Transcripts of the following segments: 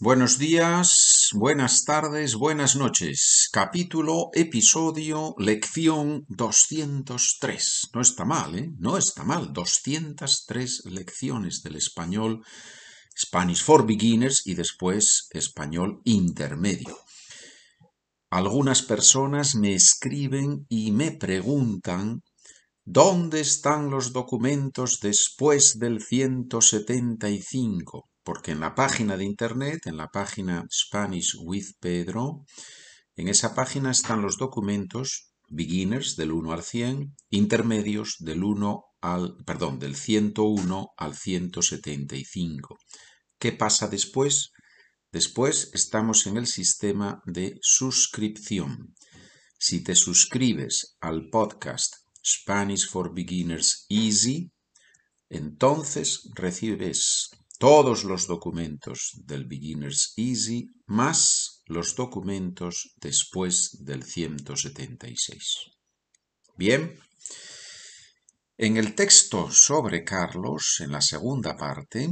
Buenos días, buenas tardes, buenas noches. Capítulo, episodio, lección 203. No está mal, ¿eh? No está mal. 203 lecciones del español, Spanish for Beginners y después español intermedio. Algunas personas me escriben y me preguntan ¿Dónde están los documentos después del 175? Porque en la página de internet, en la página Spanish with Pedro, en esa página están los documentos beginners del 1 al 100, intermedios del 1 al, perdón, del 101 al 175. ¿Qué pasa después? Después estamos en el sistema de suscripción. Si te suscribes al podcast Spanish for Beginners Easy, entonces recibes todos los documentos del Beginners Easy más los documentos después del 176. Bien, en el texto sobre Carlos, en la segunda parte,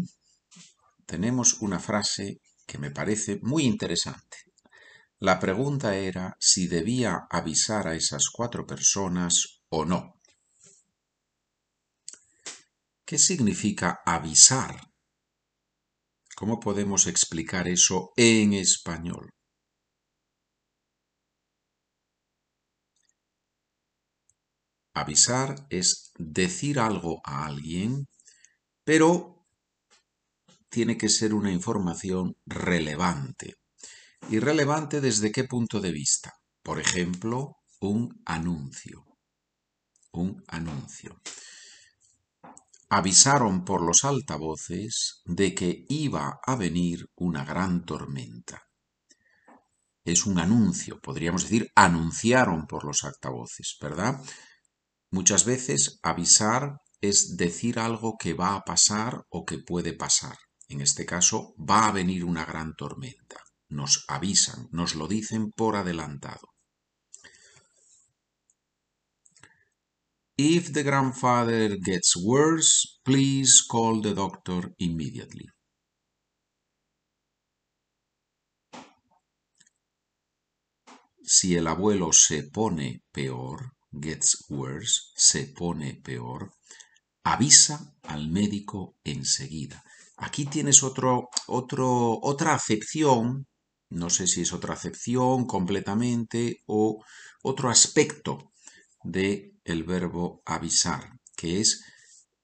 tenemos una frase que me parece muy interesante. La pregunta era si debía avisar a esas cuatro personas o no. ¿Qué significa avisar? ¿Cómo podemos explicar eso en español? Avisar es decir algo a alguien, pero tiene que ser una información relevante. ¿Y relevante desde qué punto de vista? Por ejemplo, un anuncio un anuncio. Avisaron por los altavoces de que iba a venir una gran tormenta. Es un anuncio, podríamos decir, anunciaron por los altavoces, ¿verdad? Muchas veces avisar es decir algo que va a pasar o que puede pasar. En este caso, va a venir una gran tormenta. Nos avisan, nos lo dicen por adelantado. If the grandfather gets worse, please call the doctor immediately. Si el abuelo se pone peor, gets worse, se pone peor, avisa al médico enseguida. Aquí tienes otro, otro, otra acepción, no sé si es otra acepción completamente o otro aspecto de el verbo avisar, que es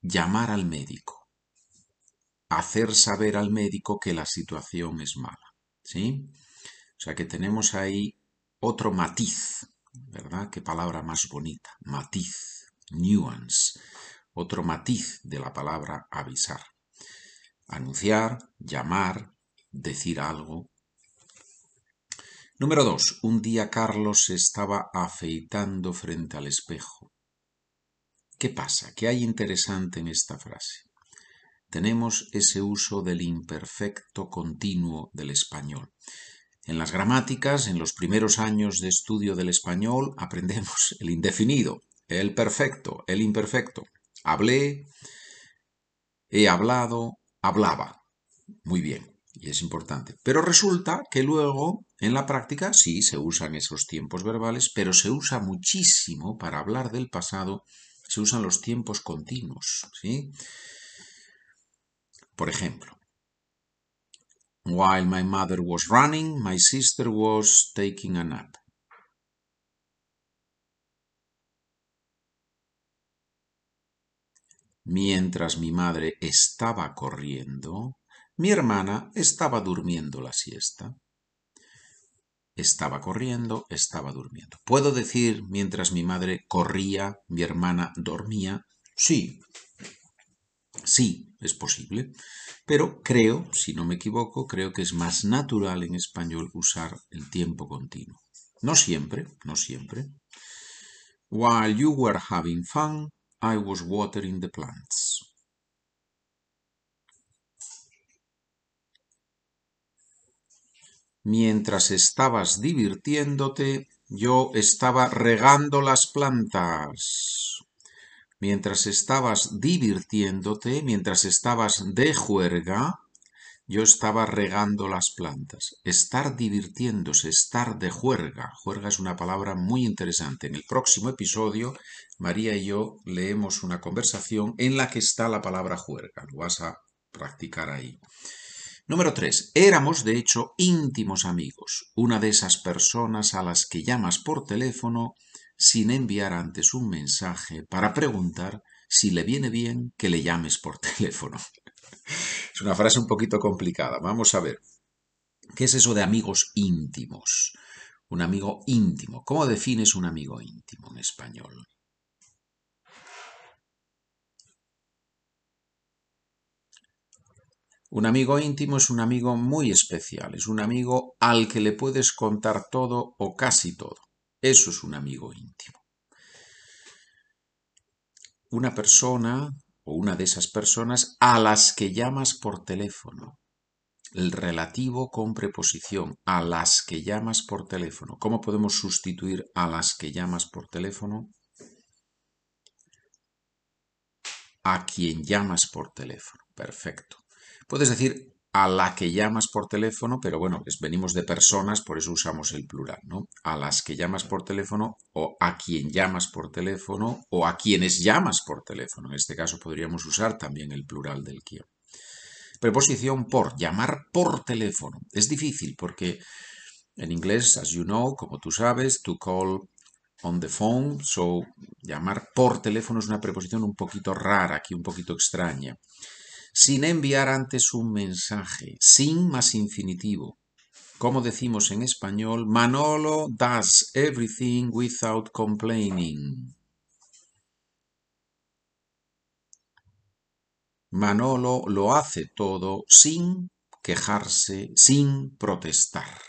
llamar al médico, hacer saber al médico que la situación es mala, ¿sí? O sea que tenemos ahí otro matiz, ¿verdad? Qué palabra más bonita, matiz, nuance, otro matiz de la palabra avisar. Anunciar, llamar, decir algo, Número 2. Un día Carlos se estaba afeitando frente al espejo. ¿Qué pasa? ¿Qué hay interesante en esta frase? Tenemos ese uso del imperfecto continuo del español. En las gramáticas, en los primeros años de estudio del español, aprendemos el indefinido, el perfecto, el imperfecto. Hablé, he hablado, hablaba. Muy bien y es importante. Pero resulta que luego, en la práctica, sí se usan esos tiempos verbales, pero se usa muchísimo para hablar del pasado, se usan los tiempos continuos, ¿sí? Por ejemplo, While my mother was running, my sister was taking a nap. Mientras mi madre estaba corriendo, mi hermana estaba durmiendo la siesta. Estaba corriendo, estaba durmiendo. ¿Puedo decir mientras mi madre corría, mi hermana dormía? Sí, sí, es posible. Pero creo, si no me equivoco, creo que es más natural en español usar el tiempo continuo. No siempre, no siempre. While you were having fun, I was watering the plants. Mientras estabas divirtiéndote, yo estaba regando las plantas. Mientras estabas divirtiéndote, mientras estabas de juerga, yo estaba regando las plantas. Estar divirtiéndose, estar de juerga. Juerga es una palabra muy interesante. En el próximo episodio, María y yo leemos una conversación en la que está la palabra juerga. Lo vas a practicar ahí. Número 3. Éramos, de hecho, íntimos amigos. Una de esas personas a las que llamas por teléfono sin enviar antes un mensaje para preguntar si le viene bien que le llames por teléfono. Es una frase un poquito complicada. Vamos a ver. ¿Qué es eso de amigos íntimos? Un amigo íntimo. ¿Cómo defines un amigo íntimo en español? Un amigo íntimo es un amigo muy especial, es un amigo al que le puedes contar todo o casi todo. Eso es un amigo íntimo. Una persona o una de esas personas a las que llamas por teléfono. El relativo con preposición, a las que llamas por teléfono. ¿Cómo podemos sustituir a las que llamas por teléfono? A quien llamas por teléfono. Perfecto. Puedes decir a la que llamas por teléfono, pero bueno, venimos de personas, por eso usamos el plural, ¿no? A las que llamas por teléfono o a quien llamas por teléfono o a quienes llamas por teléfono. En este caso podríamos usar también el plural del quien. Preposición por, llamar por teléfono. Es difícil porque en inglés, as you know, como tú sabes, to call on the phone, so llamar por teléfono es una preposición un poquito rara, aquí un poquito extraña sin enviar antes un mensaje, sin más infinitivo. Como decimos en español, Manolo does everything without complaining. Manolo lo hace todo sin quejarse, sin protestar,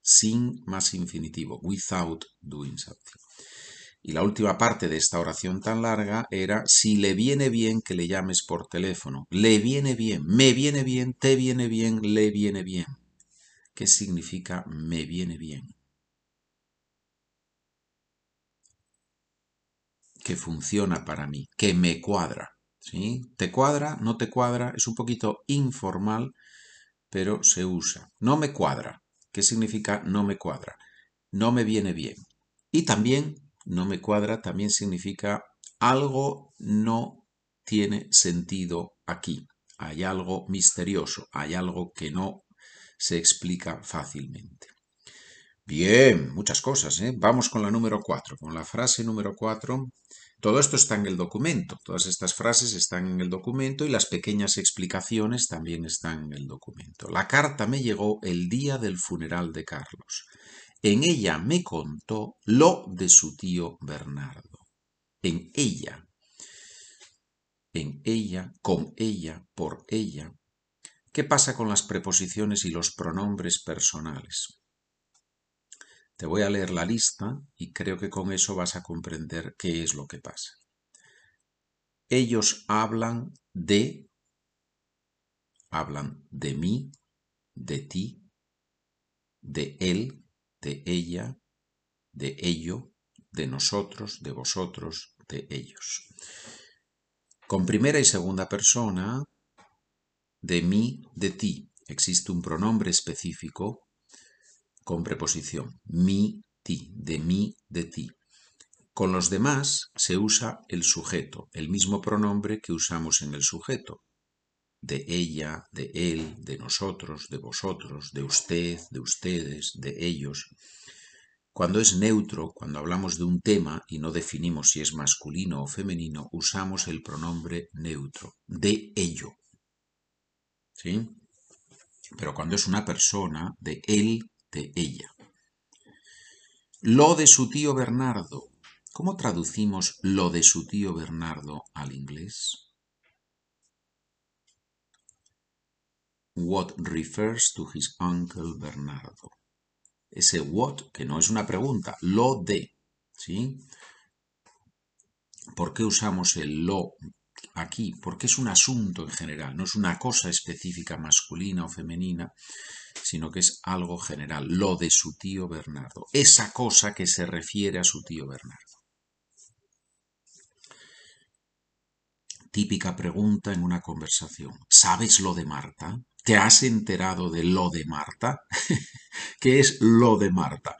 sin más infinitivo, without doing something. Y la última parte de esta oración tan larga era, si le viene bien que le llames por teléfono. Le viene bien, me viene bien, te viene bien, le viene bien. ¿Qué significa me viene bien? Que funciona para mí, que me cuadra. ¿sí? ¿Te cuadra? ¿No te cuadra? Es un poquito informal, pero se usa. No me cuadra. ¿Qué significa no me cuadra? No me viene bien. Y también no me cuadra también significa algo no tiene sentido aquí. Hay algo misterioso, hay algo que no se explica fácilmente. Bien, muchas cosas. ¿eh? Vamos con la número 4, con la frase número 4. Todo esto está en el documento, todas estas frases están en el documento y las pequeñas explicaciones también están en el documento. La carta me llegó el día del funeral de Carlos. En ella me contó lo de su tío Bernardo. En ella, en ella, con ella, por ella. ¿Qué pasa con las preposiciones y los pronombres personales? Te voy a leer la lista y creo que con eso vas a comprender qué es lo que pasa. Ellos hablan de, hablan de mí, de ti, de él, de ella, de ello, de nosotros, de vosotros, de ellos. Con primera y segunda persona, de mí, de ti, existe un pronombre específico con preposición. Mi, ti, de mí, de ti. Con los demás se usa el sujeto, el mismo pronombre que usamos en el sujeto de ella, de él, de nosotros, de vosotros, de usted, de ustedes, de ellos. Cuando es neutro, cuando hablamos de un tema y no definimos si es masculino o femenino, usamos el pronombre neutro, de ello. ¿Sí? Pero cuando es una persona, de él, de ella. Lo de su tío Bernardo. ¿Cómo traducimos lo de su tío Bernardo al inglés? What refers to his uncle Bernardo. Ese what, que no es una pregunta, lo de, ¿sí? ¿Por qué usamos el lo aquí? Porque es un asunto en general, no es una cosa específica masculina o femenina, sino que es algo general, lo de su tío Bernardo, esa cosa que se refiere a su tío Bernardo. Típica pregunta en una conversación. ¿Sabes lo de Marta? ¿Te has enterado de lo de Marta? ¿Qué es lo de Marta?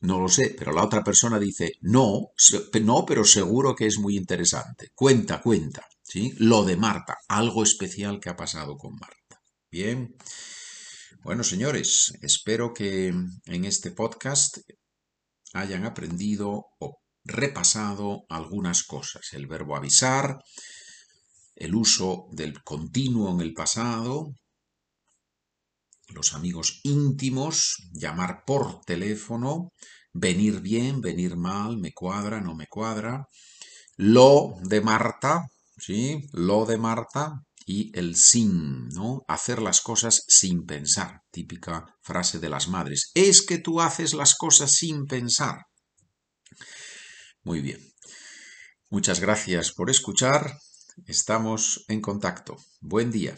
No lo sé, pero la otra persona dice, no, no, pero seguro que es muy interesante. Cuenta, cuenta, ¿sí? Lo de Marta, algo especial que ha pasado con Marta. Bien. Bueno, señores, espero que en este podcast hayan aprendido o repasado algunas cosas. El verbo avisar, el uso del continuo en el pasado, los amigos íntimos, llamar por teléfono, venir bien, venir mal, me cuadra, no me cuadra, lo de Marta, ¿sí? Lo de Marta y el sin, ¿no? Hacer las cosas sin pensar, típica frase de las madres. Es que tú haces las cosas sin pensar. Muy bien. Muchas gracias por escuchar. Estamos en contacto. Buen día.